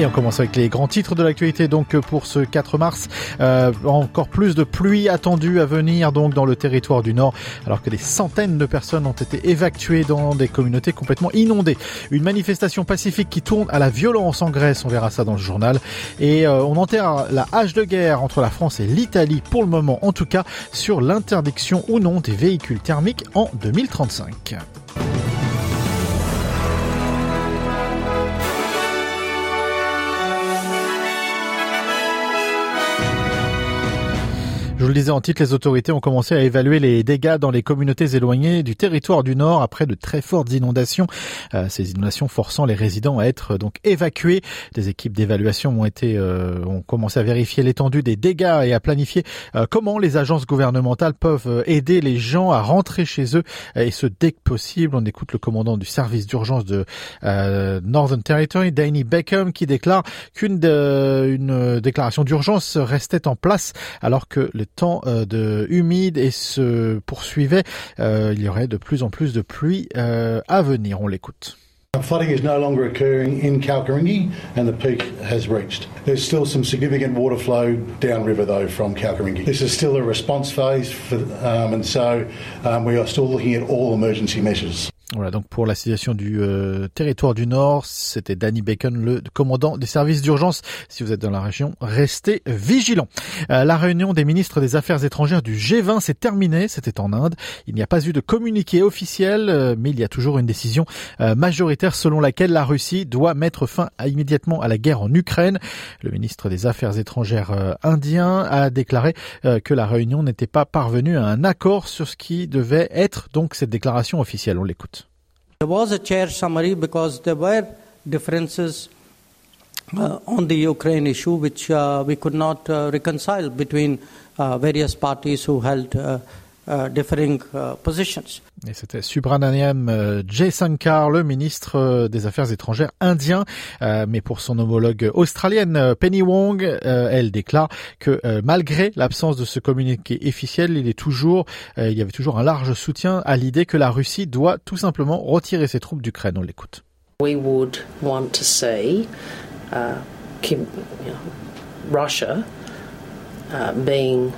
Et on commence avec les grands titres de l'actualité donc pour ce 4 mars. Euh, encore plus de pluie attendue à venir donc dans le territoire du Nord alors que des centaines de personnes ont été évacuées dans des communautés complètement inondées. Une manifestation pacifique qui tourne à la violence en Grèce, on verra ça dans le journal. Et euh, on enterre la hache de guerre entre la France et l'Italie pour le moment en tout cas sur l'interdiction ou non des véhicules thermiques en 2035. Je vous le disais en titre, les autorités ont commencé à évaluer les dégâts dans les communautés éloignées du territoire du Nord après de très fortes inondations. Euh, ces inondations forçant les résidents à être donc évacués. Des équipes d'évaluation ont été euh, ont commencé à vérifier l'étendue des dégâts et à planifier euh, comment les agences gouvernementales peuvent aider les gens à rentrer chez eux et ce dès que possible. On écoute le commandant du service d'urgence de Northern Territory, Danny Beckham, qui déclare qu'une une déclaration d'urgence restait en place alors que le temps euh, de humide et se poursuivait. Euh, il y aurait de plus en plus de pluie euh, à venir. On l'écoute. Flooding is no longer occurring in Kalkaringi and the peak has reached. There's still some significant water flow downriver though from Kalkaringi. This is still a response phase for, um, and so um, we are still looking at all emergency measures. Voilà donc pour la situation du euh, territoire du Nord, c'était Danny Bacon, le commandant des services d'urgence. Si vous êtes dans la région, restez vigilants. Euh, la réunion des ministres des Affaires étrangères du G20 s'est terminée, c'était en Inde. Il n'y a pas eu de communiqué officiel, euh, mais il y a toujours une décision majoritaire selon laquelle la Russie doit mettre fin immédiatement à la guerre en Ukraine. Le ministre des Affaires étrangères indien a déclaré que la réunion n'était pas parvenue à un accord sur ce qui devait être donc cette déclaration officielle. On l'écoute. There was a chair summary because there were differences uh, on the Ukraine issue which uh, we could not uh, reconcile between uh, various parties who held uh, differing positions. Et c'était Subramaniam euh, Jaisankar, le ministre euh, des Affaires étrangères indien. Euh, mais pour son homologue australienne, Penny Wong, elle déclare que malgré l'absence de ce communiqué officiel, il est toujours, il y avait toujours un large soutien à l'idée que la Russie doit tout simplement retirer ses troupes d'Ukraine. On l'écoute. We would want to see uh, Kim, you know, Russia uh, being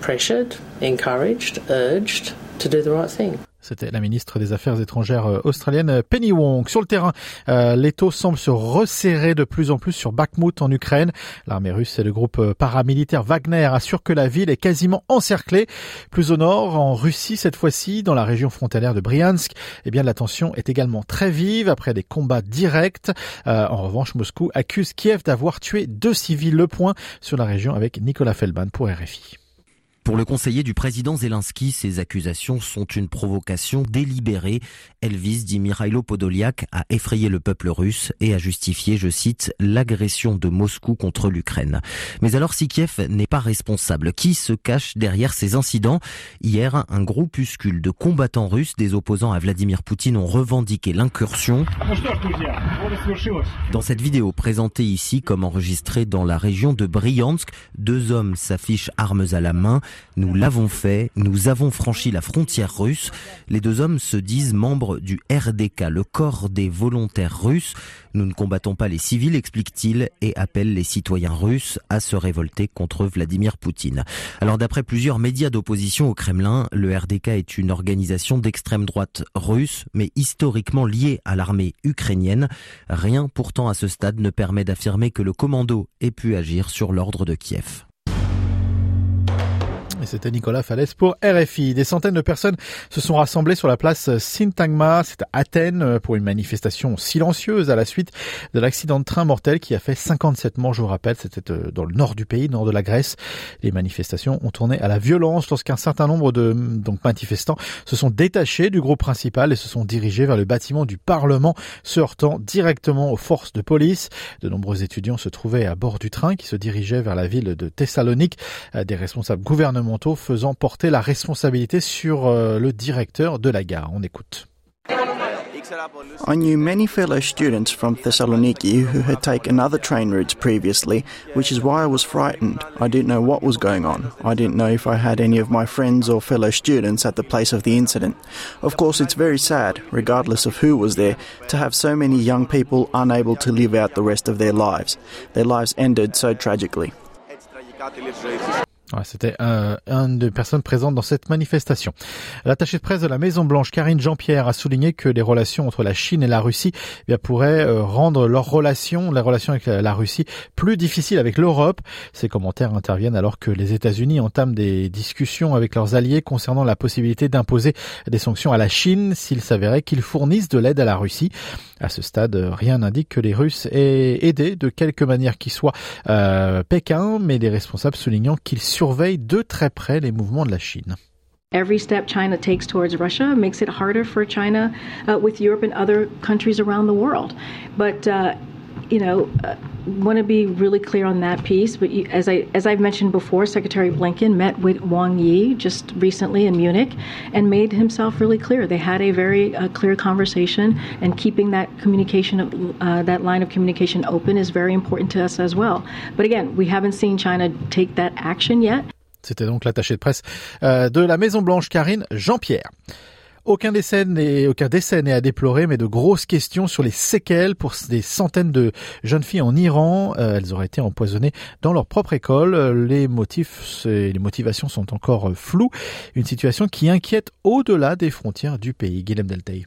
pressured, encouraged, urged to do the right thing. C'était la ministre des Affaires étrangères euh, australienne euh, Penny Wong. Sur le terrain, euh, les taux se resserrer de plus en plus sur Bakhmut en Ukraine. L'armée russe et le groupe euh, paramilitaire Wagner assurent que la ville est quasiment encerclée. Plus au nord, en Russie cette fois-ci, dans la région frontalière de Bryansk, eh bien la tension est également très vive après des combats directs. En revanche, Moscou accuse Kiev d'avoir tué deux civils. Le point sur la région avec Nicolas Feldman pour RFI. Pour le conseiller du président Zelensky, ces accusations sont une provocation délibérée. Elles visent, dit Mikhailo Podolyak, à effrayer le peuple russe et à justifier, je cite, l'agression de Moscou contre l'Ukraine. Mais alors si Kiev n'est pas responsable, qui se cache derrière ces incidents? Hier, un groupuscule de combattants russes des opposants à Vladimir Poutine ont revendiqué l'incursion. Dans cette vidéo présentée ici comme enregistrée dans la région de Bryansk, deux hommes s'affichent armes à la main. Nous l'avons fait, nous avons franchi la frontière russe. Les deux hommes se disent membres du RDK, le corps des volontaires russes. Nous ne combattons pas les civils, explique-t-il, et appelle les citoyens russes à se révolter contre Vladimir Poutine. Alors d'après plusieurs médias d'opposition au Kremlin, le RDK est une organisation d'extrême droite russe, mais historiquement liée à l'armée ukrainienne. Rien pourtant à ce stade ne permet d'affirmer que le commando ait pu agir sur l'ordre de Kiev. Et c'était Nicolas Fallès pour RFI. Des centaines de personnes se sont rassemblées sur la place Sintagma, c'est à Athènes, pour une manifestation silencieuse à la suite de l'accident de train mortel qui a fait 57 morts, je vous rappelle. C'était euh, dans le nord du pays, nord de la Grèce. Les manifestations ont tourné à la violence lorsqu'un certain nombre de donc, manifestants se sont détachés du groupe principal et se sont dirigés vers le bâtiment du Parlement, se heurtant directement aux forces de police. De nombreux étudiants se trouvaient à bord du train qui se dirigeait vers la ville de Thessalonique. Euh, des responsables gouvernementaux faisant porter la responsabilité sur euh, le directeur de la gare. On écoute. I knew many fellow students from Thessaloniki who had taken other train routes previously, which is why I was frightened. I didn't know what was going on. I didn't know if I had any of my friends or fellow students at the place of the incident. Of course, it's very sad, regardless of who was there, to have so many young people unable to live out the rest of their lives. Their lives ended so tragically. C'était euh, une des personnes présentes dans cette manifestation. L'attaché de presse de la Maison Blanche, Karine Jean-Pierre, a souligné que les relations entre la Chine et la Russie eh bien, pourraient euh, rendre leurs relations, les relations avec la, Russie, plus difficiles avec l'Europe. Ces commentaires interviennent alors que les États-Unis entament des discussions avec leurs alliés concernant la possibilité d'imposer des sanctions à la Chine s'il s'avérait qu'ils fournissent de l'aide à la Russie. À ce stade, rien n'indique que les Russes aient aidé de quelque manière qu'il soit euh, Pékin, mais les responsables soulignant qu'ils surveillent de très près les mouvements de la Chine. Every step China takes towards Russia makes it harder for China uh, with Europe and other countries around the world. But uh, you know, uh, want to be really clear on that piece. But you, as I as I've mentioned before, Secretary Blinken met with Wang Yi just recently in Munich and made himself really clear. They had a very uh, clear conversation, and keeping that communication, uh, that line of communication open, is very important to us as well. But again, we haven't seen China take that action yet. C'était donc l'attaché de presse euh, de la Maison Blanche, Karine Jean-Pierre. Aucun décès n'est aucun décès n'est à déplorer, mais de grosses questions sur les séquelles pour des centaines de jeunes filles en Iran. Euh, elles auraient été empoisonnées dans leur propre école. Les motifs, les motivations sont encore floues. Une situation qui inquiète au-delà des frontières du pays. Guillaume Deltay.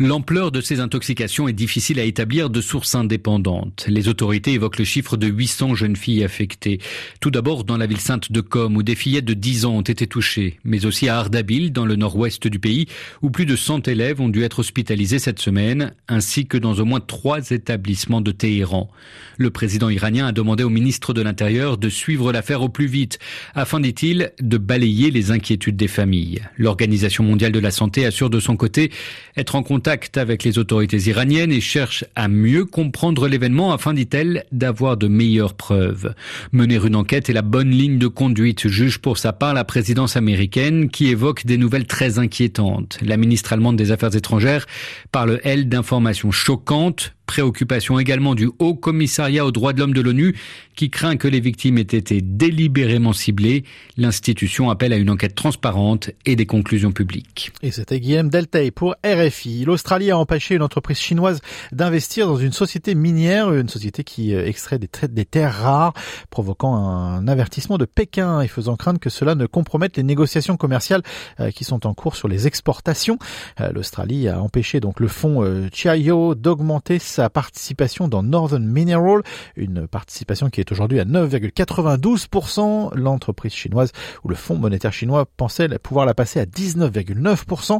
L'ampleur de ces intoxications est difficile à établir de sources indépendantes. Les autorités évoquent le chiffre de 800 jeunes filles affectées. Tout d'abord dans la ville sainte de Com, où des fillettes de 10 ans ont été touchées, mais aussi à Ardabil, dans le nord-ouest du pays, où plus de 100 élèves ont dû être hospitalisés cette semaine, ainsi que dans au moins trois établissements de Téhéran. Le président iranien a demandé au ministre de l'Intérieur de suivre l'affaire au plus vite, afin, dit-il, de balayer les inquiétudes des familles. L'Organisation mondiale de la santé assure de son côté être en contact avec les autorités iraniennes et cherche à mieux comprendre l'événement afin, dit-elle, d'avoir de meilleures preuves. Mener une enquête est la bonne ligne de conduite, juge pour sa part la présidence américaine qui évoque des nouvelles très inquiétantes. La ministre allemande des Affaires étrangères parle, elle, d'informations choquantes Préoccupation également du Haut Commissariat aux droits de l'homme de l'ONU qui craint que les victimes aient été délibérément ciblées. L'institution appelle à une enquête transparente et des conclusions publiques. Et c'était Guillaume Deltay pour RFI. L'Australie a empêché une entreprise chinoise d'investir dans une société minière, une société qui euh, extrait des, des terres rares, provoquant un avertissement de Pékin et faisant craindre que cela ne compromette les négociations commerciales euh, qui sont en cours sur les exportations. Euh, L'Australie a empêché donc le fonds Chiayo d'augmenter sa participation dans Northern Mineral, une participation qui est aujourd'hui à 9,92%. L'entreprise chinoise ou le Fonds monétaire chinois pensait pouvoir la passer à 19,9%.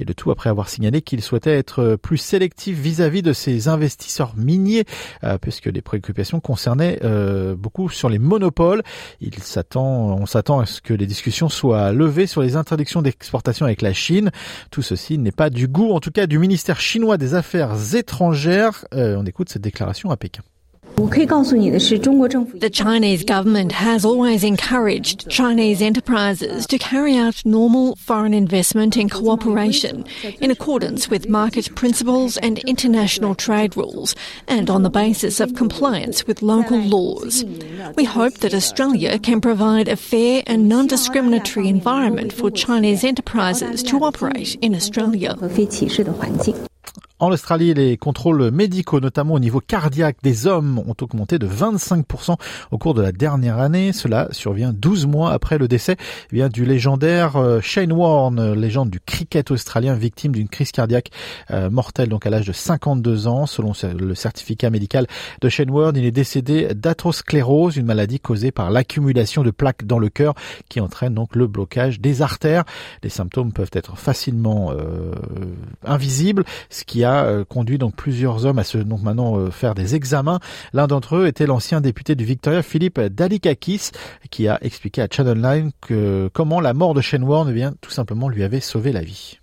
Et le tout après avoir signalé qu'il souhaitait être plus sélectif vis-à-vis de ses investisseurs miniers, euh, puisque les préoccupations concernaient euh, beaucoup sur les monopoles. Il s'attend, on s'attend à ce que les discussions soient levées sur les interdictions d'exportation avec la Chine. Tout ceci n'est pas du goût, en tout cas, du ministère chinois des Affaires étrangères. Euh, on écoute cette déclaration à Pékin. The Chinese government has always encouraged Chinese enterprises to carry out normal foreign investment and cooperation in accordance with market principles and international trade rules and on the basis of compliance with local laws. We hope that Australia can provide a fair and non-discriminatory environment for Chinese enterprises to operate in Australia. En Australie, les contrôles médicaux, notamment au niveau cardiaque des hommes, ont augmenté de 25% au cours de la dernière année. Cela survient 12 mois après le décès eh du légendaire euh, Shane Warne, légende du cricket australien, victime d'une crise cardiaque euh, mortelle donc à l'âge de 52 ans. Selon le certificat médical de Shane Warne, il est décédé d'athérosclérose, une maladie causée par l'accumulation de plaques dans le cœur qui entraîne donc le blocage des artères. Les symptômes peuvent être facilement euh, invisibles, ce qui a euh, conduit donc plusieurs hommes à se donc maintenant euh, faire des examens. L'un d'entre eux était l'ancien député du Victoria, Philippe Dalikakis, qui a expliqué à Channel 9 que comment la mort de Shane Warne eh bien tout simplement lui avait sauvé la vie.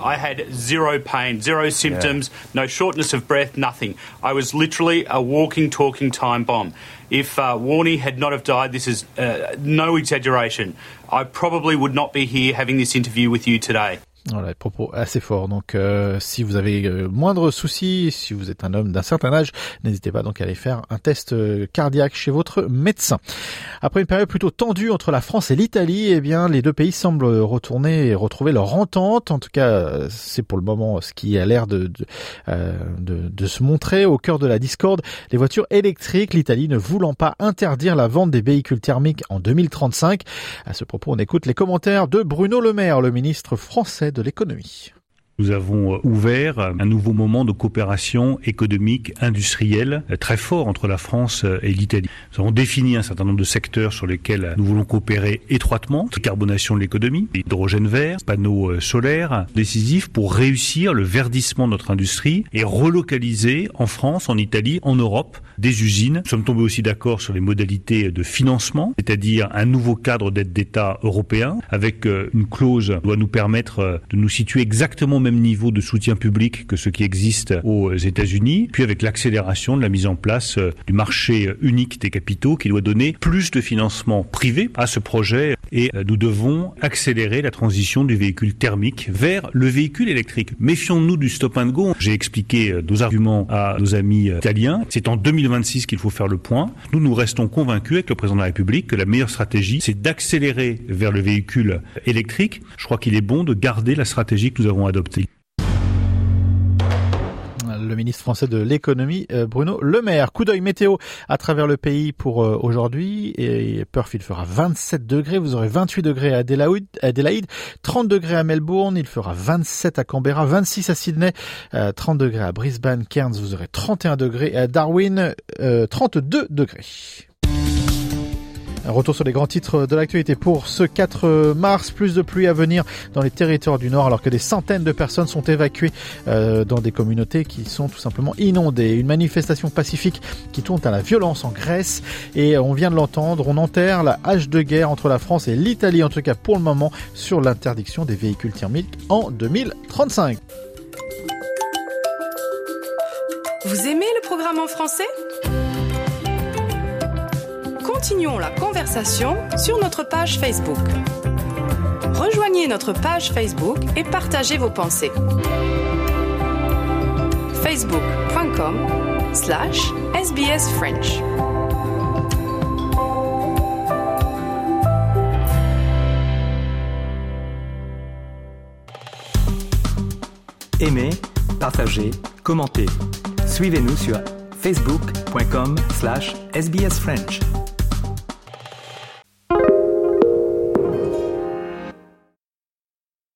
I had zero pain, zero symptoms, yeah. no shortness of breath, nothing. I was literally a walking, talking time bomb. If uh, Warney had not have died, this is uh, no exaggeration. I probably would not be here having this interview with you today. Voilà, propos assez forts. Donc, euh, si vous avez euh, moindre souci, si vous êtes un homme d'un certain âge, n'hésitez pas donc à aller faire un test euh, cardiaque chez votre médecin. Après une période plutôt tendue entre la France et l'Italie, eh bien, les deux pays semblent retourner et retrouver leur entente. En tout cas, c'est pour le moment ce qui a l'air de de, de, de se montrer au cœur de la discorde. Les voitures électriques, l'Italie ne voulant pas interdire la vente des véhicules thermiques en 2035. À ce propos, on écoute les commentaires de Bruno Le Maire, le ministre français l'économie. Nous avons euh, ouvert un nouveau moment de coopération économique, industrielle, euh, très fort entre la France euh, et l'Italie. Nous avons défini un certain nombre de secteurs sur lesquels nous voulons coopérer étroitement. Décarbonation de l'économie, hydrogène vert, panneaux solaires, décisifs pour réussir le verdissement de notre industrie et relocaliser en France, en Italie, en Europe, des usines. Nous sommes tombés aussi d'accord sur les modalités de financement, c'est-à-dire un nouveau cadre d'aide d'État européen avec une clause qui doit nous permettre de nous situer exactement même niveau de soutien public que ce qui existe aux États-Unis, puis avec l'accélération de la mise en place euh, du marché unique des capitaux qui doit donner plus de financement privé à ce projet et euh, nous devons accélérer la transition du véhicule thermique vers le véhicule électrique. Méfions-nous du stop and go. J'ai expliqué euh, nos arguments à nos amis italiens. C'est en 2026 qu'il faut faire le point. Nous, nous restons convaincus avec le président de la République que la meilleure stratégie, c'est d'accélérer vers le véhicule électrique. Je crois qu'il est bon de garder la stratégie que nous avons adoptée ministre français de l'économie, euh, Bruno Le Maire. Coup d'œil météo à travers le pays pour euh, aujourd'hui. Et Perth, il fera 27 degrés. Vous aurez 28 degrés à Adelaide, 30 degrés à Melbourne. Il fera 27 à Canberra, 26 à Sydney, 30 euh, degrés à Brisbane, Cairns. Vous aurez 31 degrés à Darwin, 32 degrés. Retour sur les grands titres de l'actualité pour ce 4 mars. Plus de pluie à venir dans les territoires du Nord alors que des centaines de personnes sont évacuées euh, dans des communautés qui sont tout simplement inondées. Une manifestation pacifique qui tourne à la violence en Grèce et on vient de l'entendre, on enterre la hache de guerre entre la France et l'Italie en tout cas pour le moment sur l'interdiction des véhicules thermiques en 2035. Vous aimez le programme en français? Continuons la conversation sur notre page Facebook. Rejoignez notre page Facebook et partagez vos pensées. facebook.com slash sbsfrench. Aimez, partagez, commentez. Suivez-nous sur facebook.com slash sbsfrench.